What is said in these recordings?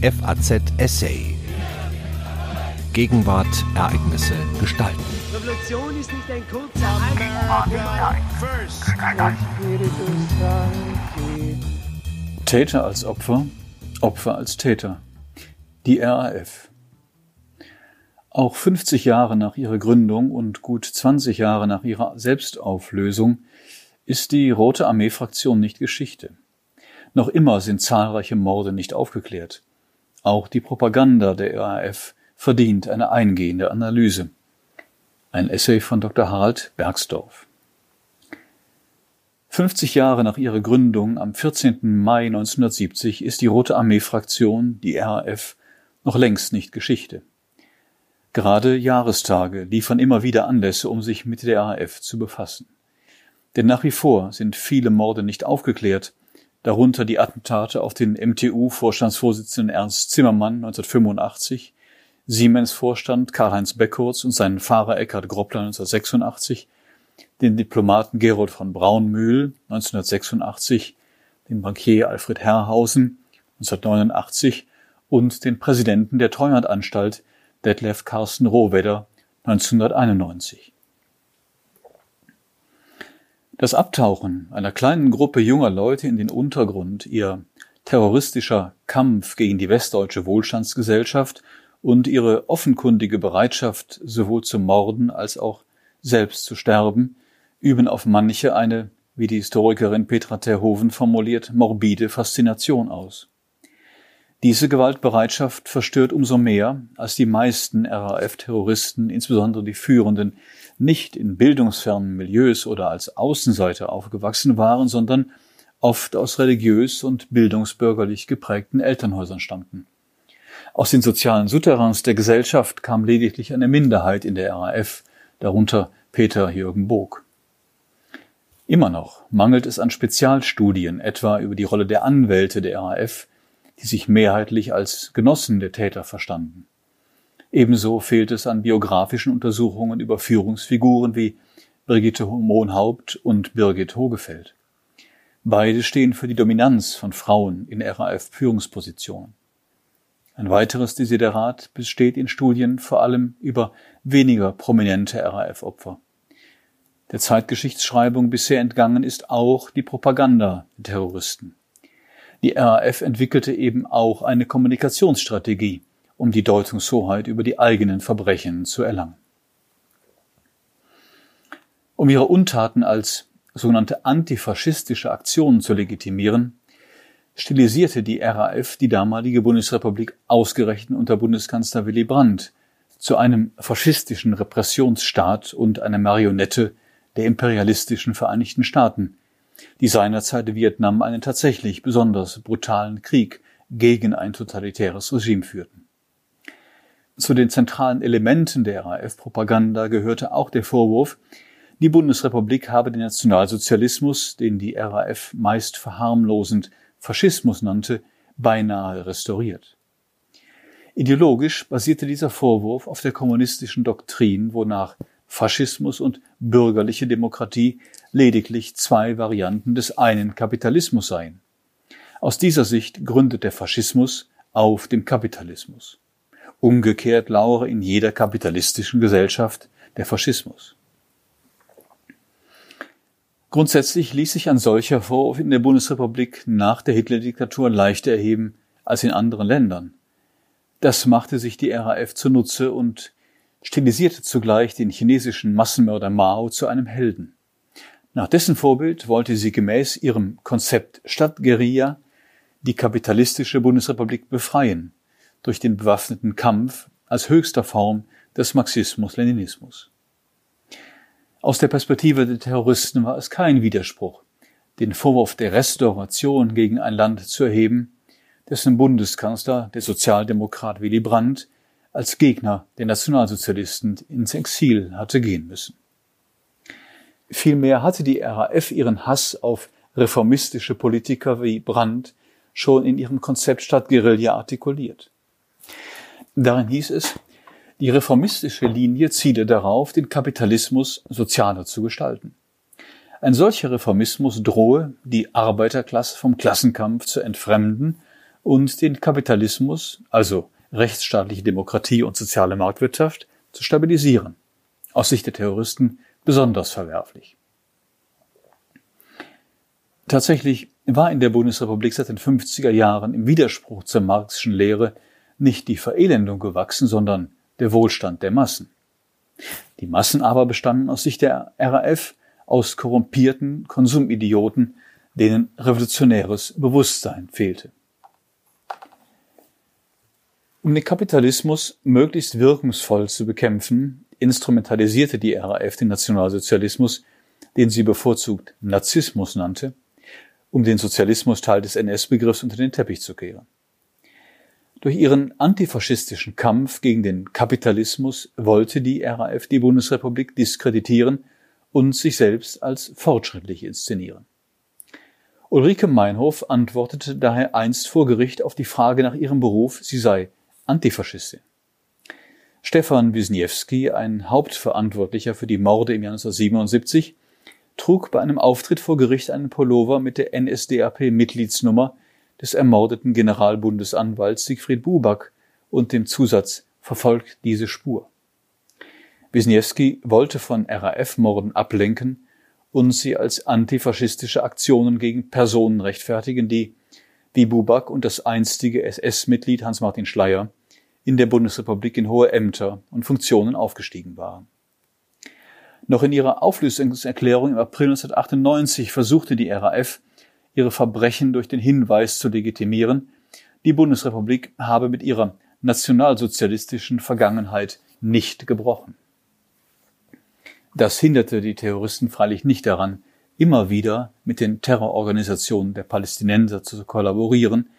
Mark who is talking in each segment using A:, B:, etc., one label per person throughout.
A: FAZ Essay. Gegenwart, Ereignisse, Gestalten. Revolution ist nicht ein kurzer
B: Täter als Opfer, Opfer als Täter. Die RAF. Auch 50 Jahre nach ihrer Gründung und gut 20 Jahre nach ihrer Selbstauflösung ist die Rote Armee-Fraktion nicht Geschichte. Noch immer sind zahlreiche Morde nicht aufgeklärt. Auch die Propaganda der RAF verdient eine eingehende Analyse. Ein Essay von Dr. Harald Bergsdorf. 50 Jahre nach ihrer Gründung am 14. Mai 1970 ist die Rote Armee-Fraktion, die RAF, noch längst nicht Geschichte. Gerade Jahrestage liefern immer wieder Anlässe, um sich mit der RAF zu befassen. Denn nach wie vor sind viele Morde nicht aufgeklärt, darunter die Attentate auf den MTU-Vorstandsvorsitzenden Ernst Zimmermann 1985, Siemens-Vorstand Karl-Heinz Beckurz und seinen Fahrer Eckhard Groppler 1986, den Diplomaten Gerold von Braunmühl 1986, den Bankier Alfred Herrhausen 1989 und den Präsidenten der Treuhandanstalt Detlef Carsten Rohwedder 1991. Das Abtauchen einer kleinen Gruppe junger Leute in den Untergrund, ihr terroristischer Kampf gegen die westdeutsche Wohlstandsgesellschaft und ihre offenkundige Bereitschaft, sowohl zu morden als auch selbst zu sterben, üben auf manche eine, wie die Historikerin Petra Terhoven formuliert, morbide Faszination aus. Diese Gewaltbereitschaft verstört umso mehr, als die meisten RAF-Terroristen, insbesondere die Führenden, nicht in bildungsfernen Milieus oder als Außenseiter aufgewachsen waren, sondern oft aus religiös und bildungsbürgerlich geprägten Elternhäusern stammten. Aus den sozialen Souterrains der Gesellschaft kam lediglich eine Minderheit in der RAF, darunter Peter Jürgen Bog. Immer noch mangelt es an Spezialstudien, etwa über die Rolle der Anwälte der RAF, die sich mehrheitlich als Genossen der Täter verstanden. Ebenso fehlt es an biografischen Untersuchungen über Führungsfiguren wie Brigitte Mohnhaupt und Birgit Hogefeld. Beide stehen für die Dominanz von Frauen in RAF-Führungspositionen. Ein weiteres Desiderat besteht in Studien vor allem über weniger prominente RAF-Opfer. Der Zeitgeschichtsschreibung bisher entgangen ist auch die Propaganda der Terroristen. Die RAF entwickelte eben auch eine Kommunikationsstrategie, um die Deutungshoheit über die eigenen Verbrechen zu erlangen. Um ihre Untaten als sogenannte antifaschistische Aktionen zu legitimieren, stilisierte die RAF die damalige Bundesrepublik ausgerechnet unter Bundeskanzler Willy Brandt zu einem faschistischen Repressionsstaat und einer Marionette der imperialistischen Vereinigten Staaten, die seinerzeit Vietnam einen tatsächlich besonders brutalen Krieg gegen ein totalitäres Regime führten. Zu den zentralen Elementen der RAF-Propaganda gehörte auch der Vorwurf, die Bundesrepublik habe den Nationalsozialismus, den die RAF meist verharmlosend Faschismus nannte, beinahe restauriert. Ideologisch basierte dieser Vorwurf auf der kommunistischen Doktrin, wonach Faschismus und bürgerliche Demokratie lediglich zwei Varianten des einen Kapitalismus seien. Aus dieser Sicht gründet der Faschismus auf dem Kapitalismus. Umgekehrt lauere in jeder kapitalistischen Gesellschaft der Faschismus. Grundsätzlich ließ sich ein solcher Vorwurf in der Bundesrepublik nach der Hitler-Diktatur leichter erheben als in anderen Ländern. Das machte sich die RAF zunutze und stilisierte zugleich den chinesischen Massenmörder Mao zu einem Helden. Nach dessen Vorbild wollte sie gemäß ihrem Konzept Stadtguerilla die kapitalistische Bundesrepublik befreien durch den bewaffneten Kampf als höchster Form des Marxismus-Leninismus. Aus der Perspektive der Terroristen war es kein Widerspruch, den Vorwurf der Restauration gegen ein Land zu erheben, dessen Bundeskanzler, der Sozialdemokrat Willy Brandt, als Gegner der Nationalsozialisten ins Exil hatte gehen müssen. Vielmehr hatte die RAF ihren Hass auf reformistische Politiker wie Brandt schon in ihrem Konzept Stadtguerilla artikuliert. Darin hieß es, die reformistische Linie ziele darauf, den Kapitalismus sozialer zu gestalten. Ein solcher Reformismus drohe, die Arbeiterklasse vom Klassenkampf zu entfremden und den Kapitalismus, also rechtsstaatliche Demokratie und soziale Marktwirtschaft, zu stabilisieren. Aus Sicht der Terroristen besonders verwerflich. Tatsächlich war in der Bundesrepublik seit den 50er Jahren im Widerspruch zur marxischen Lehre nicht die Verelendung gewachsen, sondern der Wohlstand der Massen. Die Massen aber bestanden aus Sicht der RAF aus korrumpierten Konsumidioten, denen revolutionäres Bewusstsein fehlte. Um den Kapitalismus möglichst wirkungsvoll zu bekämpfen, instrumentalisierte die RAF den Nationalsozialismus, den sie bevorzugt Narzissmus nannte, um den Sozialismus Teil des NS-Begriffs unter den Teppich zu kehren. Durch ihren antifaschistischen Kampf gegen den Kapitalismus wollte die RAF die Bundesrepublik diskreditieren und sich selbst als fortschrittlich inszenieren. Ulrike Meinhof antwortete daher einst vor Gericht auf die Frage nach ihrem Beruf, sie sei Antifaschistin. Stefan Wisniewski, ein Hauptverantwortlicher für die Morde im Jahr 1977, trug bei einem Auftritt vor Gericht einen Pullover mit der NSDAP-Mitgliedsnummer des ermordeten Generalbundesanwalts Siegfried Buback und dem Zusatz verfolgt diese Spur. Wisniewski wollte von RAF-Morden ablenken und sie als antifaschistische Aktionen gegen Personen rechtfertigen, die, wie Buback und das einstige SS-Mitglied Hans-Martin Schleyer, in der Bundesrepublik in hohe Ämter und Funktionen aufgestiegen waren. Noch in ihrer Auflösungserklärung im April 1998 versuchte die RAF, ihre Verbrechen durch den Hinweis zu legitimieren, die Bundesrepublik habe mit ihrer nationalsozialistischen Vergangenheit nicht gebrochen. Das hinderte die Terroristen freilich nicht daran, immer wieder mit den Terrororganisationen der Palästinenser zu kollaborieren,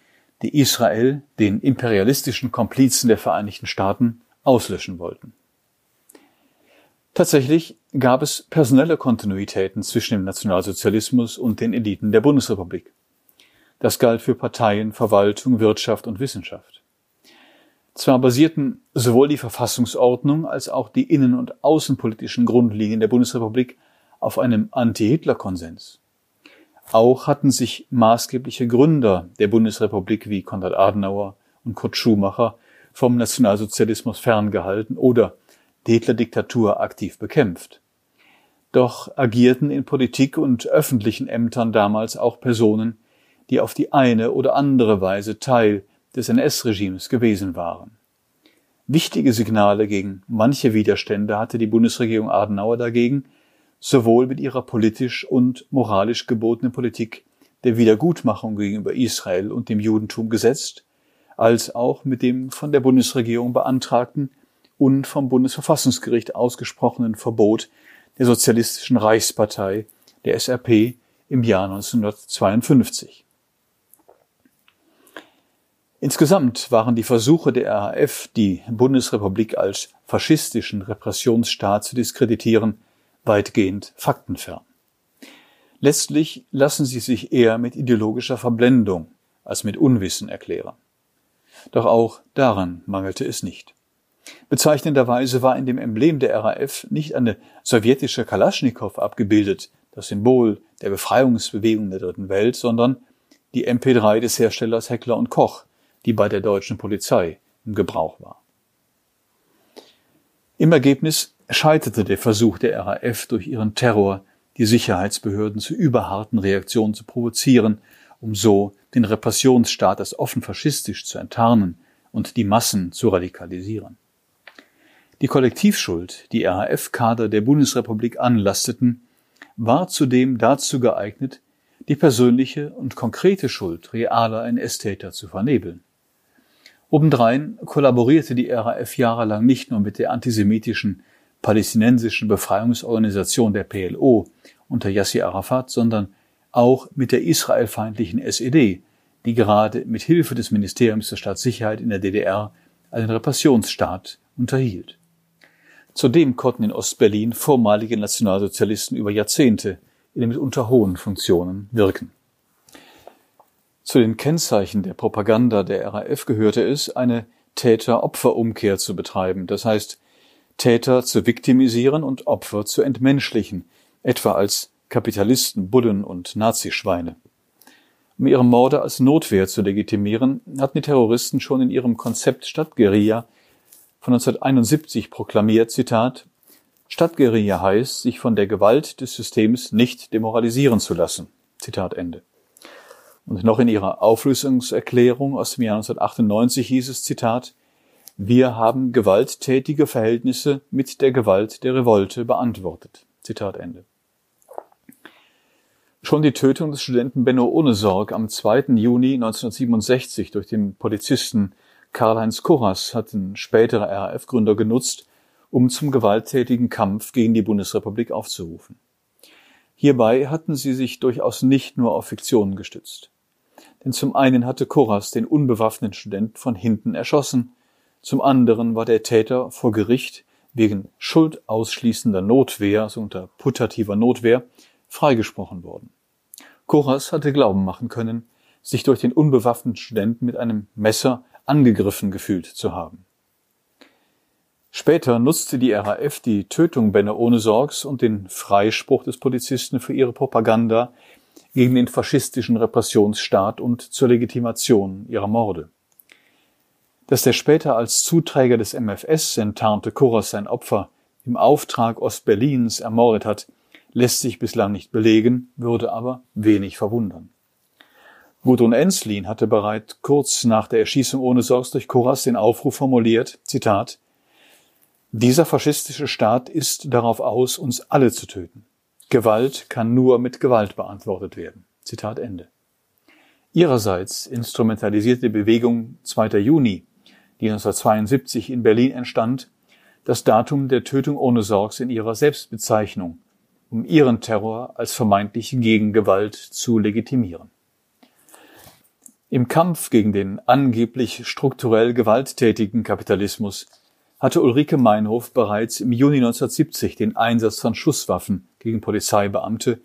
B: die Israel, den imperialistischen Komplizen der Vereinigten Staaten, auslöschen wollten. Tatsächlich gab es personelle Kontinuitäten zwischen dem Nationalsozialismus und den Eliten der Bundesrepublik. Das galt für Parteien, Verwaltung, Wirtschaft und Wissenschaft. Zwar basierten sowohl die Verfassungsordnung als auch die innen- und außenpolitischen Grundlinien der Bundesrepublik auf einem Anti-Hitler-Konsens. Auch hatten sich maßgebliche Gründer der Bundesrepublik wie Konrad Adenauer und Kurt Schumacher vom Nationalsozialismus ferngehalten oder Hitler-Diktatur aktiv bekämpft. Doch agierten in Politik und öffentlichen Ämtern damals auch Personen, die auf die eine oder andere Weise Teil des NS-Regimes gewesen waren. Wichtige Signale gegen manche Widerstände hatte die Bundesregierung Adenauer dagegen sowohl mit ihrer politisch und moralisch gebotenen Politik der Wiedergutmachung gegenüber Israel und dem Judentum gesetzt, als auch mit dem von der Bundesregierung beantragten und vom Bundesverfassungsgericht ausgesprochenen Verbot der Sozialistischen Reichspartei, der SRP, im Jahr 1952. Insgesamt waren die Versuche der RAF, die Bundesrepublik als faschistischen Repressionsstaat zu diskreditieren, weitgehend faktenfern. Letztlich lassen sie sich eher mit ideologischer Verblendung als mit Unwissen erklären. Doch auch daran mangelte es nicht. Bezeichnenderweise war in dem Emblem der RAF nicht eine sowjetische Kalaschnikow abgebildet, das Symbol der Befreiungsbewegung der Dritten Welt, sondern die MP3 des Herstellers Heckler und Koch, die bei der deutschen Polizei im Gebrauch war. Im Ergebnis scheiterte der Versuch der RAF durch ihren Terror, die Sicherheitsbehörden zu überharten Reaktionen zu provozieren, um so den Repressionsstaat als offen faschistisch zu enttarnen und die Massen zu radikalisieren. Die Kollektivschuld, die RAF-Kader der Bundesrepublik anlasteten, war zudem dazu geeignet, die persönliche und konkrete Schuld realer NS-Täter zu vernebeln. Obendrein kollaborierte die RAF jahrelang nicht nur mit der antisemitischen palästinensischen Befreiungsorganisation der PLO unter Yasser Arafat, sondern auch mit der israelfeindlichen SED, die gerade mit Hilfe des Ministeriums der Staatssicherheit in der DDR einen Repressionsstaat unterhielt. Zudem konnten in Ostberlin vormalige Nationalsozialisten über Jahrzehnte in mitunter hohen Funktionen wirken. Zu den Kennzeichen der Propaganda der RAF gehörte es, eine Täter-Opfer-Umkehr zu betreiben, das heißt, Täter zu viktimisieren und Opfer zu entmenschlichen, etwa als Kapitalisten, Bullen und Nazischweine. Um ihre Morde als Notwehr zu legitimieren, hatten die Terroristen schon in ihrem Konzept Stadtguerilla von 1971 proklamiert, Zitat, Stadtguerilla heißt, sich von der Gewalt des Systems nicht demoralisieren zu lassen. Zitat Ende. Und noch in ihrer Auflösungserklärung aus dem Jahr 1998 hieß es, Zitat, wir haben gewalttätige Verhältnisse mit der Gewalt der Revolte beantwortet. Zitat Ende. Schon die Tötung des Studenten Benno Ohnesorg am 2. Juni 1967 durch den Polizisten Karl-Heinz Kurras hatten spätere RAF-Gründer genutzt, um zum gewalttätigen Kampf gegen die Bundesrepublik aufzurufen. Hierbei hatten sie sich durchaus nicht nur auf Fiktionen gestützt. Denn zum einen hatte Kurras den unbewaffneten Studenten von hinten erschossen, zum anderen war der Täter vor Gericht wegen schuldausschließender Notwehr, so unter putativer Notwehr, freigesprochen worden. Kurras hatte glauben machen können, sich durch den unbewaffneten Studenten mit einem Messer angegriffen gefühlt zu haben. Später nutzte die RAF die Tötung Benne ohne Sorgs und den Freispruch des Polizisten für ihre Propaganda gegen den faschistischen Repressionsstaat und zur Legitimation ihrer Morde. Dass der später als Zuträger des MFS enttarnte Kurras sein Opfer im Auftrag Ostberlins ermordet hat, lässt sich bislang nicht belegen, würde aber wenig verwundern. Gudrun Enslin hatte bereits kurz nach der Erschießung ohne Sorgs durch Kurras den Aufruf formuliert, Zitat, dieser faschistische Staat ist darauf aus, uns alle zu töten. Gewalt kann nur mit Gewalt beantwortet werden. Zitat Ende. Ihrerseits instrumentalisierte die Bewegung 2. Juni, die 1972 in Berlin entstand, das Datum der Tötung ohne Sorgs in ihrer Selbstbezeichnung, um ihren Terror als vermeintliche Gegengewalt zu legitimieren. Im Kampf gegen den angeblich strukturell gewalttätigen Kapitalismus hatte Ulrike Meinhof bereits im Juni 1970 den Einsatz von Schusswaffen gegen Polizeibeamte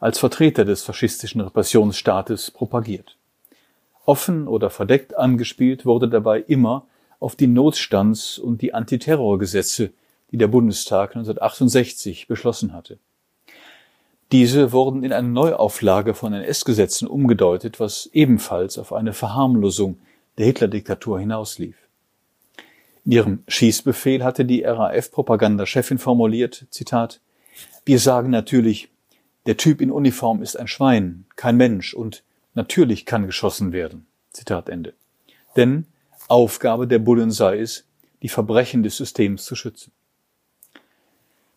B: als Vertreter des faschistischen Repressionsstaates propagiert. Offen oder verdeckt angespielt wurde dabei immer auf die Notstands- und die Antiterrorgesetze, die der Bundestag 1968 beschlossen hatte. Diese wurden in eine Neuauflage von NS-Gesetzen umgedeutet, was ebenfalls auf eine Verharmlosung der Hitler-Diktatur hinauslief. In ihrem Schießbefehl hatte die RAF-Propagandachefin formuliert, Zitat, wir sagen natürlich, der Typ in Uniform ist ein Schwein, kein Mensch und natürlich kann geschossen werden. Zitat Ende. Denn Aufgabe der Bullen sei es, die Verbrechen des Systems zu schützen.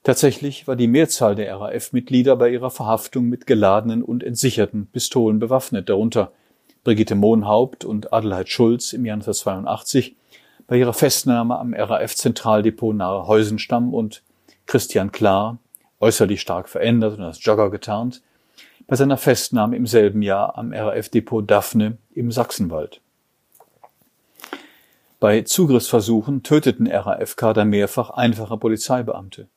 B: Tatsächlich war die Mehrzahl der RAF-Mitglieder bei ihrer Verhaftung mit geladenen und entsicherten Pistolen bewaffnet, darunter Brigitte Mohnhaupt und Adelheid Schulz im Jahr 1982 bei ihrer Festnahme am RAF-Zentraldepot nahe Heusenstamm und Christian Klar, äußerlich stark verändert und als Jogger getarnt, bei seiner Festnahme im selben Jahr am RAF-Depot Daphne im Sachsenwald. Bei Zugriffsversuchen töteten RAF-Kader mehrfach einfache Polizeibeamte.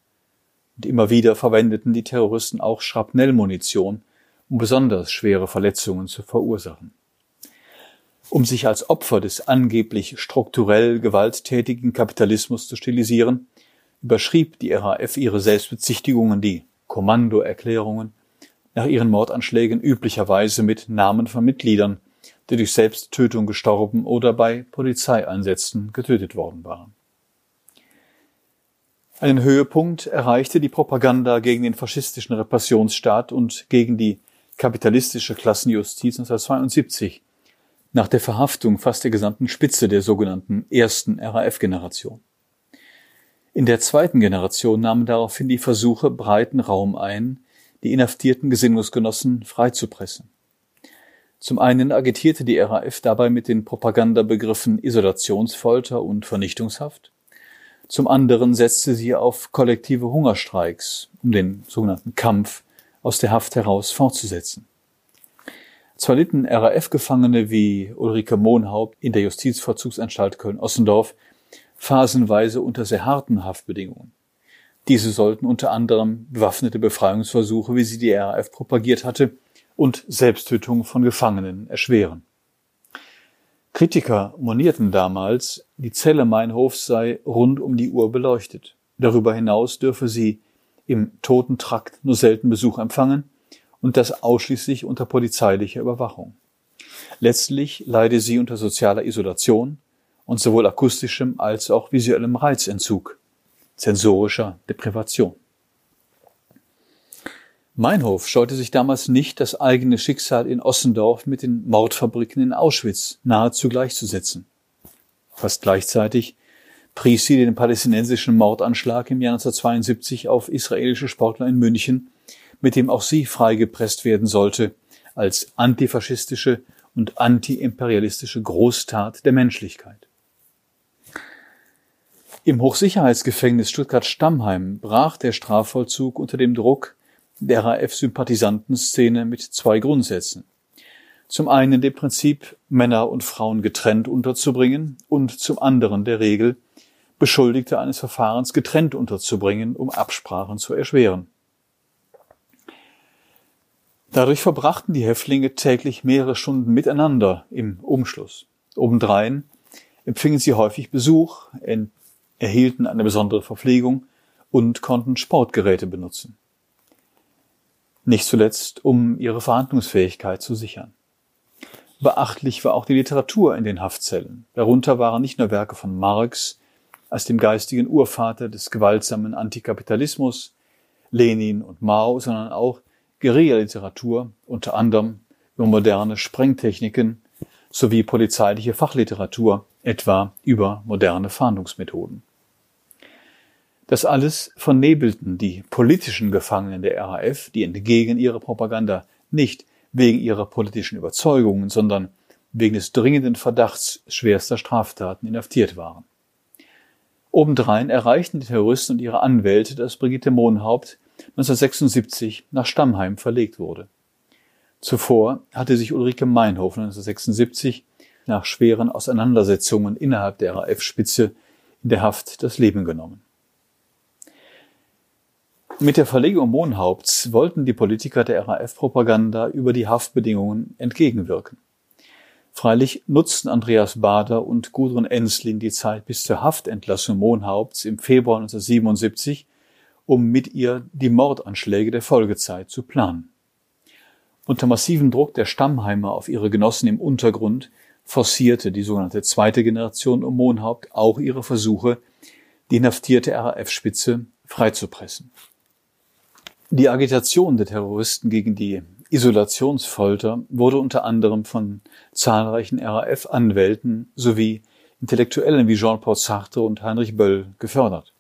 B: Und immer wieder verwendeten die Terroristen auch Schrapnellmunition, um besonders schwere Verletzungen zu verursachen um sich als Opfer des angeblich strukturell gewalttätigen Kapitalismus zu stilisieren, überschrieb die RAF ihre Selbstbezichtigungen, die Kommandoerklärungen, nach ihren Mordanschlägen üblicherweise mit Namen von Mitgliedern, die durch Selbsttötung gestorben oder bei Polizeieinsätzen getötet worden waren. Einen Höhepunkt erreichte die Propaganda gegen den faschistischen Repressionsstaat und gegen die kapitalistische Klassenjustiz 1972, nach der Verhaftung fast der gesamten Spitze der sogenannten ersten RAF-Generation. In der zweiten Generation nahmen daraufhin die Versuche breiten Raum ein, die inhaftierten Gesinnungsgenossen freizupressen. Zum einen agitierte die RAF dabei mit den Propagandabegriffen Isolationsfolter und Vernichtungshaft. Zum anderen setzte sie auf kollektive Hungerstreiks, um den sogenannten Kampf aus der Haft heraus fortzusetzen. Zwar litten RAF-Gefangene wie Ulrike Mohnhaupt in der Justizvollzugsanstalt Köln-Ossendorf phasenweise unter sehr harten Haftbedingungen. Diese sollten unter anderem bewaffnete Befreiungsversuche, wie sie die RAF propagiert hatte, und Selbsttötung von Gefangenen erschweren. Kritiker monierten damals, die Zelle Meinhof sei rund um die Uhr beleuchtet. Darüber hinaus dürfe sie im Totentrakt nur selten Besuch empfangen und das ausschließlich unter polizeilicher Überwachung. Letztlich leide sie unter sozialer Isolation und sowohl akustischem als auch visuellem Reizentzug, zensorischer Deprivation. Meinhof scheute sich damals nicht, das eigene Schicksal in Ossendorf mit den Mordfabriken in Auschwitz nahezu gleichzusetzen. Fast gleichzeitig pries sie den palästinensischen Mordanschlag im Jahr 1972 auf israelische Sportler in München, mit dem auch sie freigepresst werden sollte, als antifaschistische und antiimperialistische Großtat der Menschlichkeit. Im Hochsicherheitsgefängnis Stuttgart-Stammheim brach der Strafvollzug unter dem Druck der RAF-Sympathisantenszene mit zwei Grundsätzen. Zum einen dem Prinzip, Männer und Frauen getrennt unterzubringen und zum anderen der Regel, Beschuldigte eines Verfahrens getrennt unterzubringen, um Absprachen zu erschweren. Dadurch verbrachten die Häftlinge täglich mehrere Stunden miteinander im Umschluss. Obendrein empfingen sie häufig Besuch, erhielten eine besondere Verpflegung und konnten Sportgeräte benutzen. Nicht zuletzt, um ihre Verhandlungsfähigkeit zu sichern. Beachtlich war auch die Literatur in den Haftzellen. Darunter waren nicht nur Werke von Marx als dem geistigen Urvater des gewaltsamen Antikapitalismus, Lenin und Mao, sondern auch Guerilla-Literatur, unter anderem über moderne Sprengtechniken sowie polizeiliche Fachliteratur, etwa über moderne Fahndungsmethoden. Das alles vernebelten die politischen Gefangenen der RAF, die entgegen ihrer Propaganda nicht wegen ihrer politischen Überzeugungen, sondern wegen des dringenden Verdachts schwerster Straftaten inhaftiert waren. Obendrein erreichten die Terroristen und ihre Anwälte, dass Brigitte Mohnhaupt 1976 nach Stammheim verlegt wurde. Zuvor hatte sich Ulrike Meinhof 1976 nach schweren Auseinandersetzungen innerhalb der RAF-Spitze in der Haft das Leben genommen. Mit der Verlegung Mohnhaupts wollten die Politiker der RAF-Propaganda über die Haftbedingungen entgegenwirken. Freilich nutzten Andreas Bader und Gudrun Enslin die Zeit bis zur Haftentlassung Mohnhaupts im Februar 1977 um mit ihr die Mordanschläge der Folgezeit zu planen. Unter massivem Druck der Stammheimer auf ihre Genossen im Untergrund forcierte die sogenannte zweite Generation um Mohnhaupt auch ihre Versuche, die inhaftierte RAF-Spitze freizupressen. Die Agitation der Terroristen gegen die Isolationsfolter wurde unter anderem von zahlreichen RAF-Anwälten sowie Intellektuellen wie Jean-Paul Sartre und Heinrich Böll gefördert.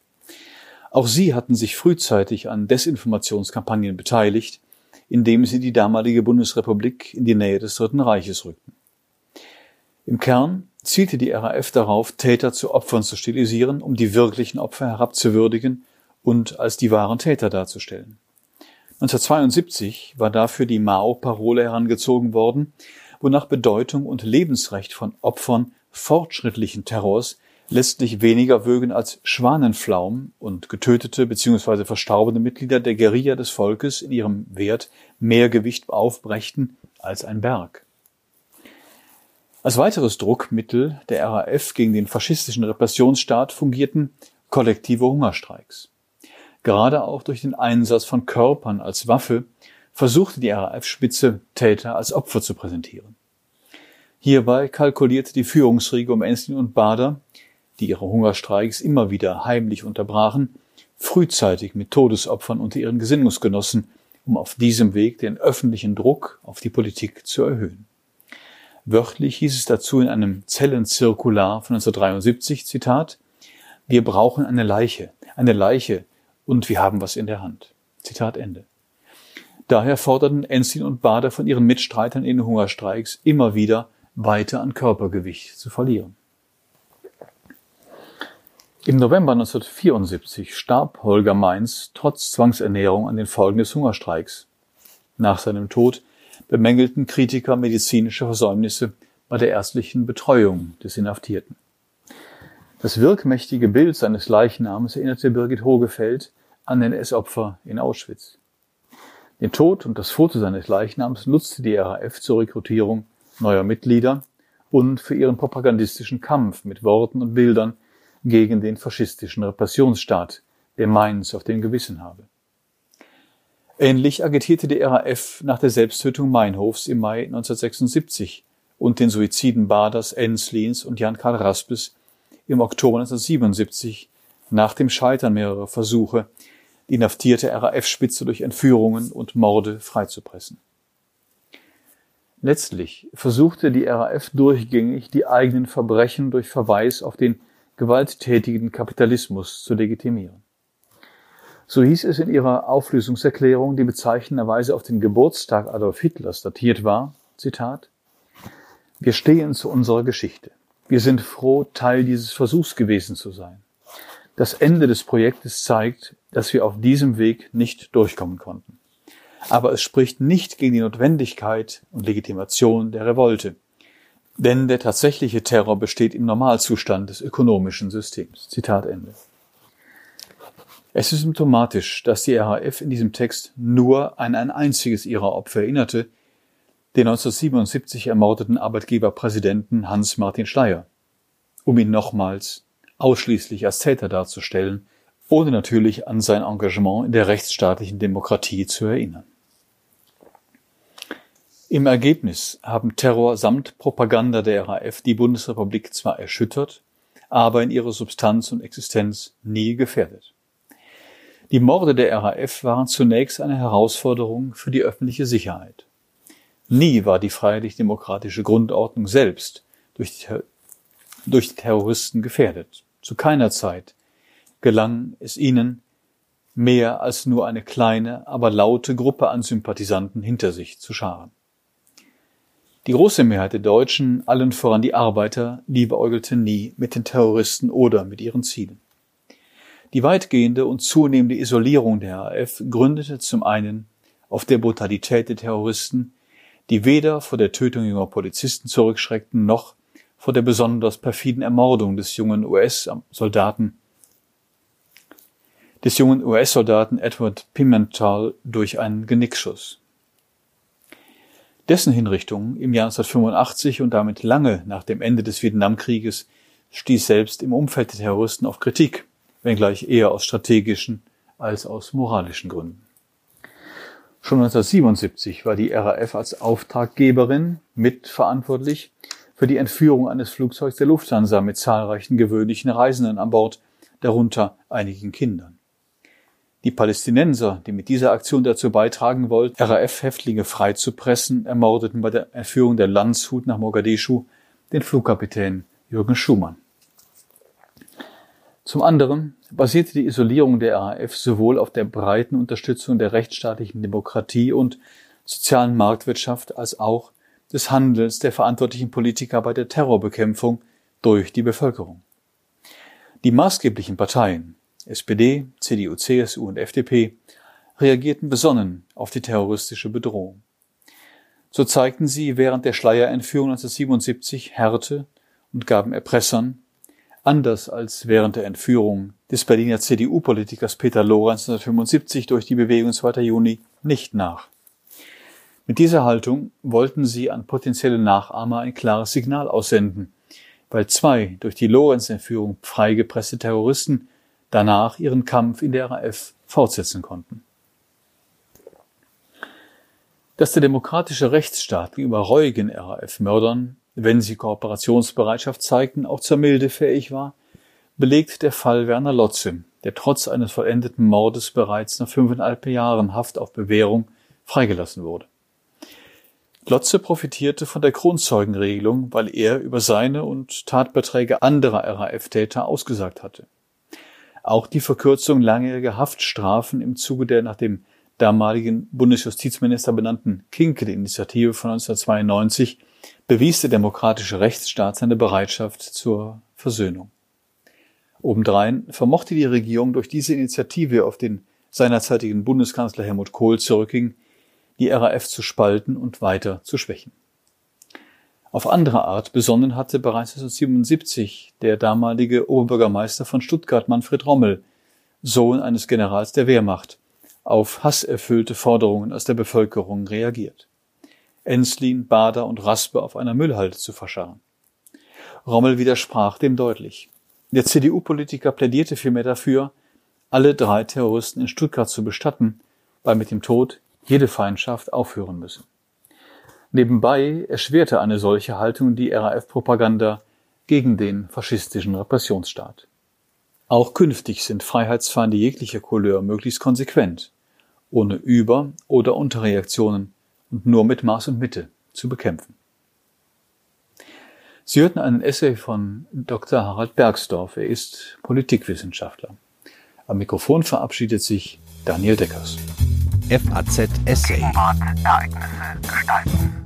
B: Auch sie hatten sich frühzeitig an Desinformationskampagnen beteiligt, indem sie die damalige Bundesrepublik in die Nähe des Dritten Reiches rückten. Im Kern zielte die RAF darauf, Täter zu Opfern zu stilisieren, um die wirklichen Opfer herabzuwürdigen und als die wahren Täter darzustellen. 1972 war dafür die Mao-Parole herangezogen worden, wonach Bedeutung und Lebensrecht von Opfern fortschrittlichen Terrors letztlich weniger wögen als Schwanenflaum und getötete bzw. verstaubende Mitglieder der Guerilla des Volkes in ihrem Wert mehr Gewicht aufbrächten als ein Berg. Als weiteres Druckmittel der RAF gegen den faschistischen Repressionsstaat fungierten kollektive Hungerstreiks. Gerade auch durch den Einsatz von Körpern als Waffe versuchte die RAF-Spitze Täter als Opfer zu präsentieren. Hierbei kalkulierte die Führungsriege um Enslin und Bader die ihre Hungerstreiks immer wieder heimlich unterbrachen, frühzeitig mit Todesopfern unter ihren Gesinnungsgenossen, um auf diesem Weg den öffentlichen Druck auf die Politik zu erhöhen. Wörtlich hieß es dazu in einem Zellenzirkular von 1973, Zitat, wir brauchen eine Leiche, eine Leiche und wir haben was in der Hand. Zitat Ende. Daher forderten Enslin und Bader von ihren Mitstreitern in Hungerstreiks immer wieder weiter an Körpergewicht zu verlieren. Im November 1974 starb Holger Mainz trotz Zwangsernährung an den Folgen des Hungerstreiks. Nach seinem Tod bemängelten Kritiker medizinische Versäumnisse bei der ärztlichen Betreuung des Inhaftierten. Das wirkmächtige Bild seines Leichnams erinnerte Birgit Hogefeld an den S-Opfer in Auschwitz. Den Tod und das Foto seines Leichnams nutzte die RAF zur Rekrutierung neuer Mitglieder und für ihren propagandistischen Kampf mit Worten und Bildern gegen den faschistischen Repressionsstaat, der Mainz auf dem Gewissen habe. Ähnlich agitierte die RAF nach der Selbsttötung Meinhofs im Mai 1976 und den Suiziden Baders, Enslins und Jan-Karl Raspes im Oktober 1977 nach dem Scheitern mehrerer Versuche, die inhaftierte RAF-Spitze durch Entführungen und Morde freizupressen. Letztlich versuchte die RAF durchgängig, die eigenen Verbrechen durch Verweis auf den gewalttätigen Kapitalismus zu legitimieren. So hieß es in ihrer Auflösungserklärung, die bezeichnenderweise auf den Geburtstag Adolf Hitlers datiert war, Zitat, Wir stehen zu unserer Geschichte. Wir sind froh, Teil dieses Versuchs gewesen zu sein. Das Ende des Projektes zeigt, dass wir auf diesem Weg nicht durchkommen konnten aber es spricht nicht gegen die Notwendigkeit und Legitimation der Revolte. Denn der tatsächliche Terror besteht im Normalzustand des ökonomischen Systems. Zitat Ende. Es ist symptomatisch, dass die RAF in diesem Text nur an ein einziges ihrer Opfer erinnerte, den 1977 ermordeten Arbeitgeberpräsidenten Hans-Martin Schleyer, um ihn nochmals ausschließlich als Täter darzustellen, ohne natürlich an sein Engagement in der rechtsstaatlichen Demokratie zu erinnern. Im Ergebnis haben Terror samt Propaganda der RAF die Bundesrepublik zwar erschüttert, aber in ihrer Substanz und Existenz nie gefährdet. Die Morde der RAF waren zunächst eine Herausforderung für die öffentliche Sicherheit. Nie war die freiheitlich-demokratische Grundordnung selbst durch die, durch die Terroristen gefährdet. Zu keiner Zeit gelang es ihnen, mehr als nur eine kleine, aber laute Gruppe an Sympathisanten hinter sich zu scharen. Die große Mehrheit der Deutschen, allen voran die Arbeiter, liebäugelte nie mit den Terroristen oder mit ihren Zielen. Die weitgehende und zunehmende Isolierung der RAF gründete zum einen auf der Brutalität der Terroristen, die weder vor der Tötung junger Polizisten zurückschreckten noch vor der besonders perfiden Ermordung des jungen US-Soldaten des jungen US-Soldaten Edward Pimental durch einen Genickschuss. Dessen Hinrichtung im Jahr 1985 und damit lange nach dem Ende des Vietnamkrieges stieß selbst im Umfeld der Terroristen auf Kritik, wenngleich eher aus strategischen als aus moralischen Gründen. Schon 1977 war die RAF als Auftraggeberin mitverantwortlich für die Entführung eines Flugzeugs der Lufthansa mit zahlreichen gewöhnlichen Reisenden an Bord, darunter einigen Kindern. Die Palästinenser, die mit dieser Aktion dazu beitragen wollten, RAF-Häftlinge freizupressen, ermordeten bei der Entführung der Landshut nach Mogadischu den Flugkapitän Jürgen Schumann. Zum anderen basierte die Isolierung der RAF sowohl auf der breiten Unterstützung der rechtsstaatlichen Demokratie und sozialen Marktwirtschaft als auch des Handels der verantwortlichen Politiker bei der Terrorbekämpfung durch die Bevölkerung. Die maßgeblichen Parteien, SPD, CDU, CSU und FDP reagierten besonnen auf die terroristische Bedrohung. So zeigten sie während der Schleierentführung 1977 Härte und gaben Erpressern, anders als während der Entführung des Berliner CDU-Politikers Peter Lorenz 1975 durch die Bewegung 2. Juni, nicht nach. Mit dieser Haltung wollten sie an potenzielle Nachahmer ein klares Signal aussenden, weil zwei durch die Lorenz-Entführung freigepresste Terroristen danach ihren Kampf in der RAF fortsetzen konnten. Dass der demokratische Rechtsstaat gegenüber reuigen RAF-Mördern, wenn sie Kooperationsbereitschaft zeigten, auch zur Milde fähig war, belegt der Fall Werner Lotze, der trotz eines vollendeten Mordes bereits nach fünfeinhalb Jahren Haft auf Bewährung freigelassen wurde. Lotze profitierte von der Kronzeugenregelung, weil er über seine und Tatbeträge anderer RAF-Täter ausgesagt hatte. Auch die Verkürzung langjähriger Haftstrafen im Zuge der nach dem damaligen Bundesjustizminister benannten Kinkel-Initiative von 1992 bewies der demokratische Rechtsstaat seine Bereitschaft zur Versöhnung. Obendrein vermochte die Regierung durch diese Initiative auf den seinerzeitigen Bundeskanzler Helmut Kohl zurückging, die RAF zu spalten und weiter zu schwächen auf andere Art besonnen hatte bereits 1977 der damalige Oberbürgermeister von Stuttgart Manfred Rommel, Sohn eines Generals der Wehrmacht, auf hasserfüllte Forderungen aus der Bevölkerung reagiert. Enslin, Bader und Raspe auf einer Müllhalde zu verscharren. Rommel widersprach dem deutlich. Der CDU-Politiker plädierte vielmehr dafür, alle drei Terroristen in Stuttgart zu bestatten, weil mit dem Tod jede Feindschaft aufhören müsse. Nebenbei erschwerte eine solche Haltung die RAF-Propaganda gegen den faschistischen Repressionsstaat. Auch künftig sind Freiheitsfeinde jeglicher Couleur möglichst konsequent, ohne Über- oder Unterreaktionen und nur mit Maß und Mitte zu bekämpfen. Sie hörten einen Essay von Dr. Harald Bergsdorf. Er ist Politikwissenschaftler. Am Mikrofon verabschiedet sich Daniel Deckers.
A: FAZ Essay. Ereignisse gestalten.